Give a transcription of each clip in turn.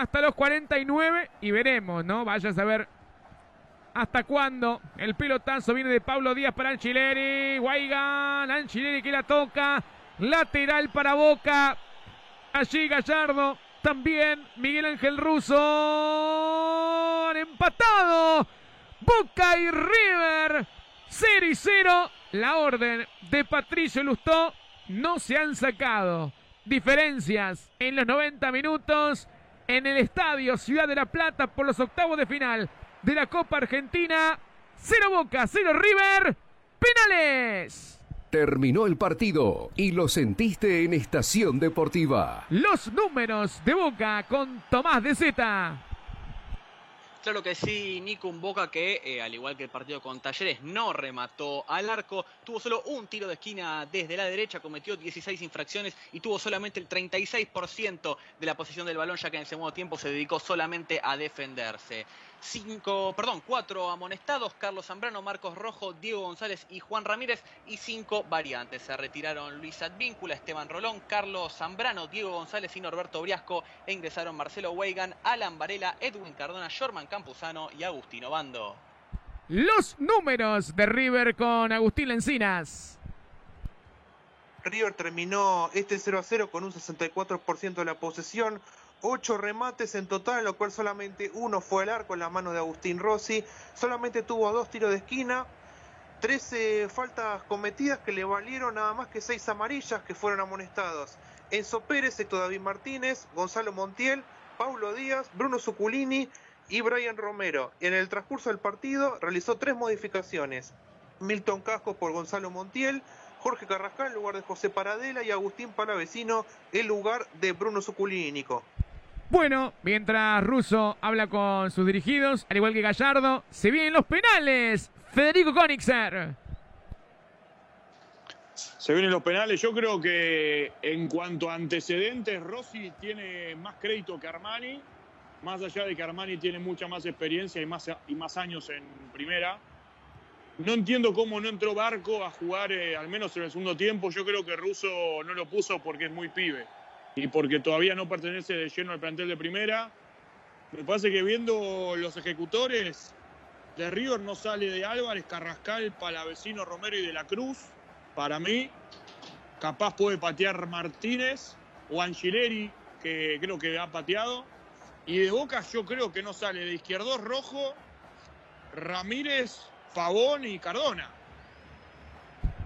hasta los 49 y veremos, ¿no? Vaya a saber hasta cuándo. El pelotazo viene de Pablo Díaz para Anchileri. Guaygan, Anchileri que la toca. Lateral para Boca. Allí Gallardo. También Miguel Ángel Russo. Empatado. Boca y River. 0 y 0. La orden de Patricio Lustó. No se han sacado diferencias en los 90 minutos en el estadio Ciudad de la Plata por los octavos de final de la Copa Argentina. Cero Boca, cero River. Penales. Terminó el partido y lo sentiste en Estación Deportiva. Los números de Boca con Tomás de Zeta. Claro que sí, Nico, Boca que, eh, al igual que el partido con Talleres, no remató al arco, tuvo solo un tiro de esquina desde la derecha, cometió 16 infracciones y tuvo solamente el 36% de la posición del balón, ya que en el segundo tiempo se dedicó solamente a defenderse cinco, perdón, cuatro amonestados, Carlos Zambrano, Marcos Rojo, Diego González y Juan Ramírez, y cinco variantes. Se retiraron Luis Advíncula, Esteban Rolón, Carlos Zambrano, Diego González y Norberto Briasco, e ingresaron Marcelo Weigan, Alan Varela, Edwin Cardona, Shorman Campuzano y Agustino Bando. Los números de River con Agustín Lencinas. River terminó este 0 a 0 con un 64% de la posesión, Ocho remates en total, lo cual solamente uno fue al arco en la mano de Agustín Rossi. Solamente tuvo dos tiros de esquina. 13 faltas cometidas que le valieron nada más que seis amarillas que fueron amonestados. Enzo Pérez, Héctor David Martínez, Gonzalo Montiel, Paulo Díaz, Bruno Zuculini y Brian Romero. En el transcurso del partido realizó tres modificaciones. Milton Casco por Gonzalo Montiel, Jorge Carrascal en lugar de José Paradela y Agustín Palavecino en lugar de Bruno Zuculini, Nico. Bueno, mientras Russo habla con sus dirigidos, al igual que Gallardo, se vienen los penales. Federico Konixer. Se vienen los penales. Yo creo que en cuanto a antecedentes, Rossi tiene más crédito que Armani. Más allá de que Armani tiene mucha más experiencia y más, y más años en primera. No entiendo cómo no entró Barco a jugar, eh, al menos en el segundo tiempo. Yo creo que Russo no lo puso porque es muy pibe y porque todavía no pertenece de lleno al plantel de primera. Me parece que viendo los ejecutores, de River no sale de Álvarez, Carrascal, Palavecino, Romero y de la Cruz. Para mí, capaz puede patear Martínez o Angileri, que creo que ha pateado. Y de Boca yo creo que no sale de izquierdo Rojo, Ramírez, Pavón y Cardona.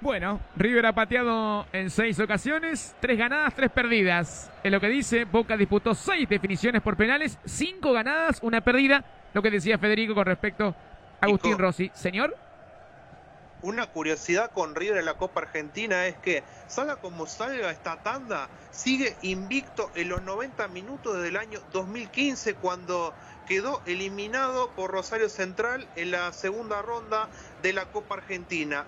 Bueno, River ha pateado en seis ocasiones, tres ganadas, tres perdidas. En lo que dice, Boca disputó seis definiciones por penales, cinco ganadas, una perdida. Lo que decía Federico con respecto a Agustín Rossi. Señor. Una curiosidad con River en la Copa Argentina es que, salga como salga esta tanda, sigue invicto en los 90 minutos desde el año 2015 cuando quedó eliminado por Rosario Central en la segunda ronda de la Copa Argentina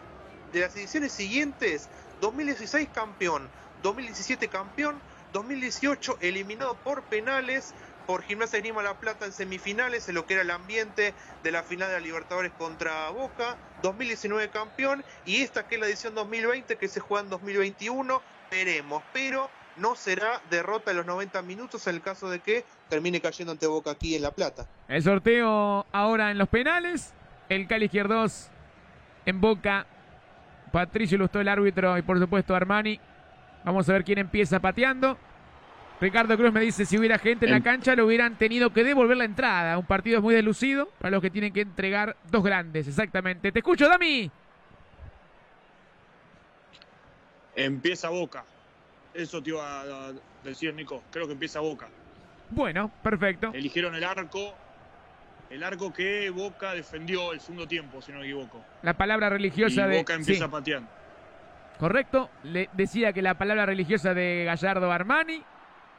de las ediciones siguientes, 2016 campeón, 2017 campeón, 2018 eliminado por penales por Gimnasia de Lima La Plata en semifinales, en lo que era el ambiente de la final de la Libertadores contra Boca, 2019 campeón y esta que es la edición 2020 que se juega en 2021, veremos, pero no será derrota en los 90 minutos en el caso de que termine cayendo ante Boca aquí en La Plata. El sorteo ahora en los penales, el Cali Izquierdos en Boca Patricio Lustó el árbitro y por supuesto Armani. Vamos a ver quién empieza pateando. Ricardo Cruz me dice si hubiera gente en la cancha lo hubieran tenido que devolver la entrada. Un partido muy delucido para los que tienen que entregar dos grandes, exactamente. Te escucho, Dami. Empieza Boca. Eso te iba a decir, Nico. Creo que empieza Boca. Bueno, perfecto. Eligieron el arco el arco que Boca defendió el segundo tiempo, si no me equivoco. La palabra religiosa y de. Boca empieza pateando. Correcto. Le decía que la palabra religiosa de Gallardo Armani.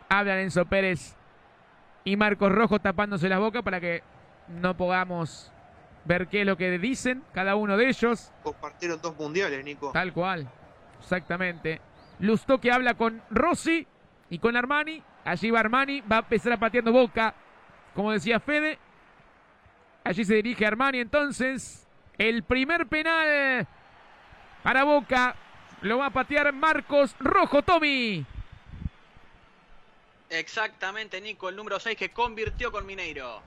Hablan Enzo Pérez y Marcos Rojo tapándose la boca para que no podamos ver qué es lo que dicen cada uno de ellos. Compartieron dos mundiales, Nico. Tal cual. Exactamente. Lustó que habla con Rossi y con Armani. Allí va Armani, va a empezar a pateando boca. Como decía Fede, Allí se dirige Armani entonces. El primer penal para Boca. Lo va a patear Marcos Rojo Tommy. Exactamente, Nico, el número 6 que convirtió con Mineiro.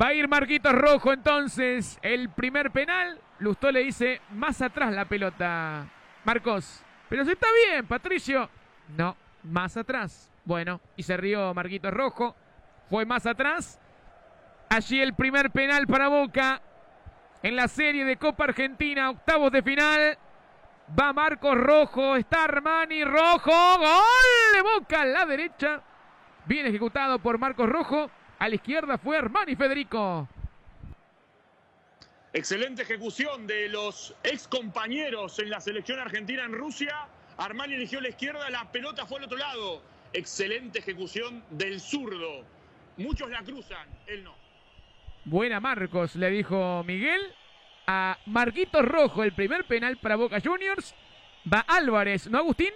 Va a ir Marquitos Rojo entonces. El primer penal. Lustó le dice más atrás la pelota. Marcos. Pero si está bien, Patricio. No, más atrás. Bueno, y se rió Marquitos Rojo. Fue más atrás. Allí el primer penal para Boca. En la serie de Copa Argentina, octavos de final. Va Marcos Rojo, está Armani Rojo. Gol de Boca a la derecha. Bien ejecutado por Marcos Rojo. A la izquierda fue Armani Federico. Excelente ejecución de los ex compañeros en la selección argentina en Rusia. Armani eligió la izquierda, la pelota fue al otro lado. Excelente ejecución del zurdo. Muchos la cruzan, él no. Buena Marcos, le dijo Miguel. A Marquitos Rojo, el primer penal para Boca Juniors. Va Álvarez, ¿no, Agustín?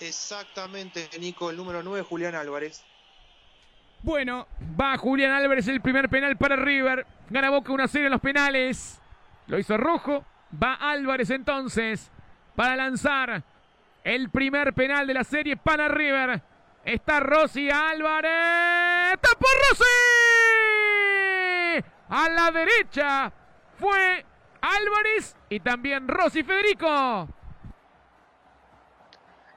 Exactamente, Nico, el número 9, Julián Álvarez. Bueno, va Julián Álvarez el primer penal para River. Gana Boca 1 0 en los penales. Lo hizo Rojo. Va Álvarez entonces para lanzar el primer penal de la serie para River. Está Rossi Álvarez. ¡Tapó Rossi! A la derecha fue Álvarez y también Rossi Federico.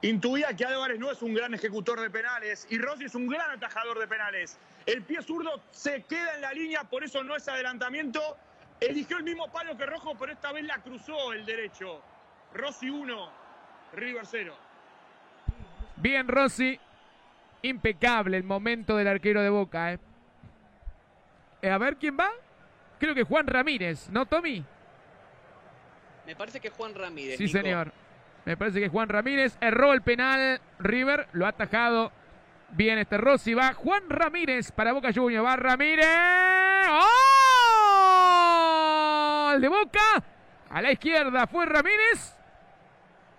Intuía que Álvarez no es un gran ejecutor de penales y Rossi es un gran atajador de penales. El pie zurdo se queda en la línea, por eso no es adelantamiento. Eligió el mismo palo que Rojo, pero esta vez la cruzó el derecho. Rossi 1, River 0. Bien, Rossi. Impecable el momento del arquero de Boca. ¿eh? Eh, a ver quién va. Creo que Juan Ramírez, ¿no, Tommy? Me parece que Juan Ramírez. Sí, Nico. señor. Me parece que Juan Ramírez erró el penal. River lo ha atajado. Bien este Rossi. Va Juan Ramírez para Boca Juniors. Va Ramírez. ¡Gol de Boca! A la izquierda fue Ramírez.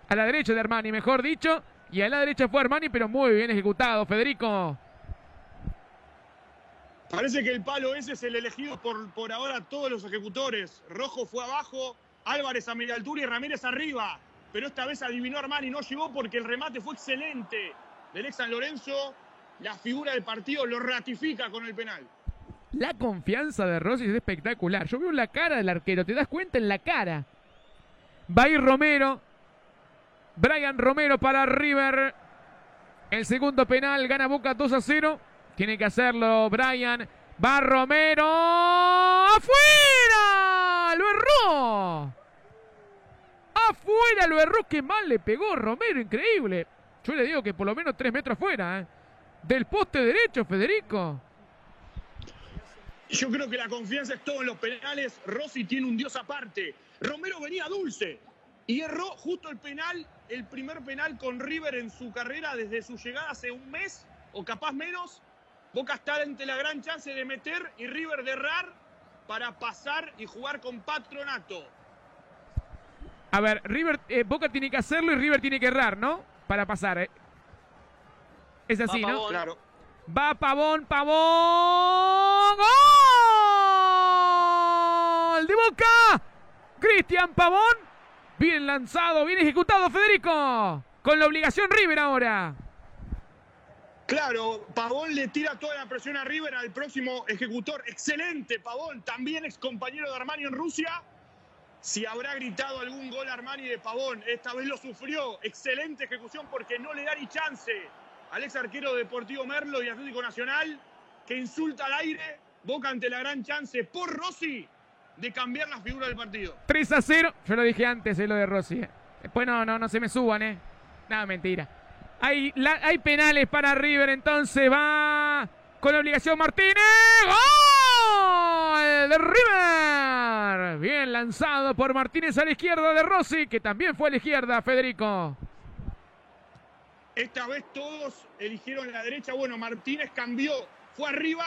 A la derecha de Armani, mejor dicho. Y a la derecha fue Armani, pero muy bien ejecutado, Federico. Parece que el palo ese es el elegido por, por ahora todos los ejecutores. Rojo fue abajo, Álvarez a media altura y Ramírez arriba. Pero esta vez adivinó Armani, no llegó porque el remate fue excelente del ex San Lorenzo. La figura del partido lo ratifica con el penal. La confianza de Rossi es espectacular. Yo veo la cara del arquero, te das cuenta en la cara. Va a ir Romero. Brian Romero para River. El segundo penal gana Boca 2 a 0. Tiene que hacerlo Brian. Va Romero. ¡Afuera! ¡Lo erró! ¡Afuera! Lo erró. ¡Qué mal le pegó Romero! Increíble. Yo le digo que por lo menos 3 metros afuera. ¿eh? Del poste derecho, Federico. Yo creo que la confianza es todo en los penales. Rossi tiene un dios aparte. Romero venía dulce y erró justo el penal, el primer penal con River en su carrera desde su llegada hace un mes o capaz menos. Boca está ante la gran chance de meter y River de errar para pasar y jugar con Patronato. A ver, River, eh, Boca tiene que hacerlo y River tiene que errar, ¿no? Para pasar. ¿eh? Es así, Va ¿no? Pavón. Claro. Va Pavón, Pavón. ¡Gol! De Boca. Cristian Pavón. Bien lanzado, bien ejecutado, Federico. Con la obligación River ahora. Claro, Pavón le tira toda la presión a River al próximo ejecutor. Excelente, Pavón, también ex compañero de Armani en Rusia. Si habrá gritado algún gol Armani de Pavón, esta vez lo sufrió. Excelente ejecución porque no le da ni chance al ex arquero de Deportivo Merlo y Atlético Nacional, que insulta al aire, boca ante la gran chance por Rossi de cambiar la figura del partido. 3 a 0. Yo lo dije antes, eh, lo de Rossi. eh. Después no, no, no se me suban, ¿eh? Nada, mentira. Hay, la- hay penales para River, entonces va con la obligación Martínez. ¡Gol de River! Bien lanzado por Martínez a la izquierda de Rossi, que también fue a la izquierda, Federico. Esta vez todos eligieron la derecha. Bueno, Martínez cambió, fue arriba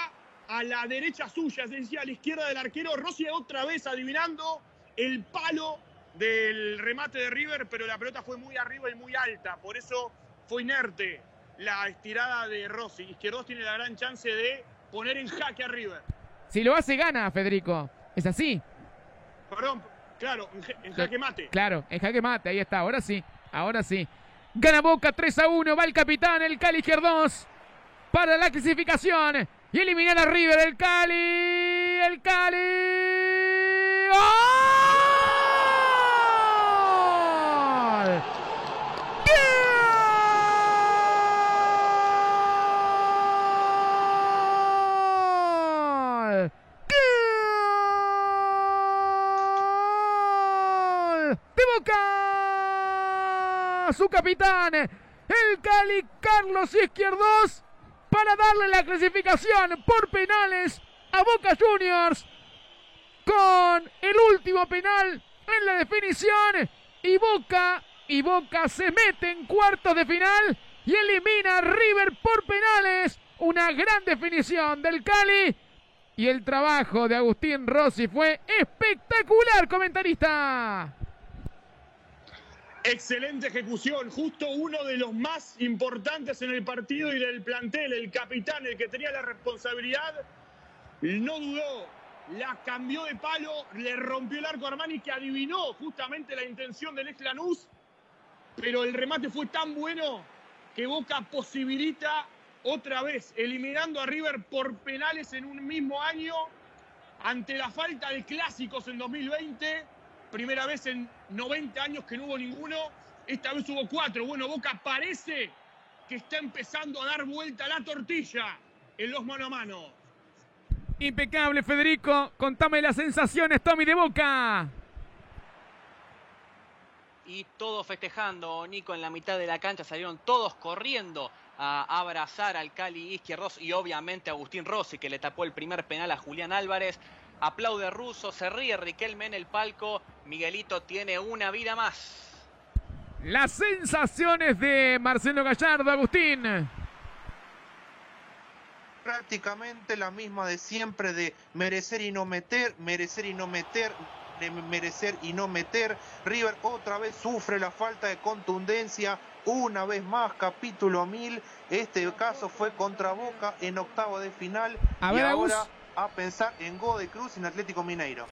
a la derecha suya, es decir, a la izquierda del arquero. Rossi otra vez adivinando el palo del remate de River, pero la pelota fue muy arriba y muy alta. Por eso fue inerte la estirada de Rossi. Izquierdos tiene la gran chance de poner en jaque a River. Si lo hace, gana, Federico. Es así. Perdón, claro, en, ja- en jaque mate. Claro, en jaque mate, ahí está. Ahora sí, ahora sí. Gana Boca 3 a 1. Va el capitán, el Cali Izquierdos. Para la clasificación. Y eliminar a River, el Cali. El Cali. ¡Gol! ¡Gol! ¡Gol! ¡De Boca! Su capitán, el Cali Carlos Izquierdos, para darle la clasificación por penales a Boca Juniors. Con el último penal en la definición. Y Boca, y Boca se mete en cuartos de final y elimina a River por penales. Una gran definición del Cali. Y el trabajo de Agustín Rossi fue espectacular, comentarista. Excelente ejecución, justo uno de los más importantes en el partido y del plantel, el capitán, el que tenía la responsabilidad, no dudó, la cambió de palo, le rompió el arco a Armani que adivinó justamente la intención del ex Lanús, pero el remate fue tan bueno que Boca posibilita otra vez, eliminando a River por penales en un mismo año, ante la falta de clásicos en 2020 Primera vez en 90 años que no hubo ninguno. Esta vez hubo cuatro. Bueno, Boca parece que está empezando a dar vuelta la tortilla en los mano a mano. Impecable, Federico. Contame las sensaciones, Tommy de Boca. Y todos festejando, Nico, en la mitad de la cancha salieron todos corriendo a abrazar al Cali Izquierdos y obviamente a Agustín Rossi, que le tapó el primer penal a Julián Álvarez. Aplaude Russo, se ríe Riquelme en el palco. Miguelito tiene una vida más. Las sensaciones de Marcelo Gallardo, Agustín. Prácticamente la misma de siempre de merecer y no meter, merecer y no meter, de merecer y no meter. River otra vez sufre la falta de contundencia. Una vez más, capítulo 1000. Este caso fue contra Boca en octavo de final. A y ver, ahora Agus. A pensar en Go de Cruz en Atlético Mineiro.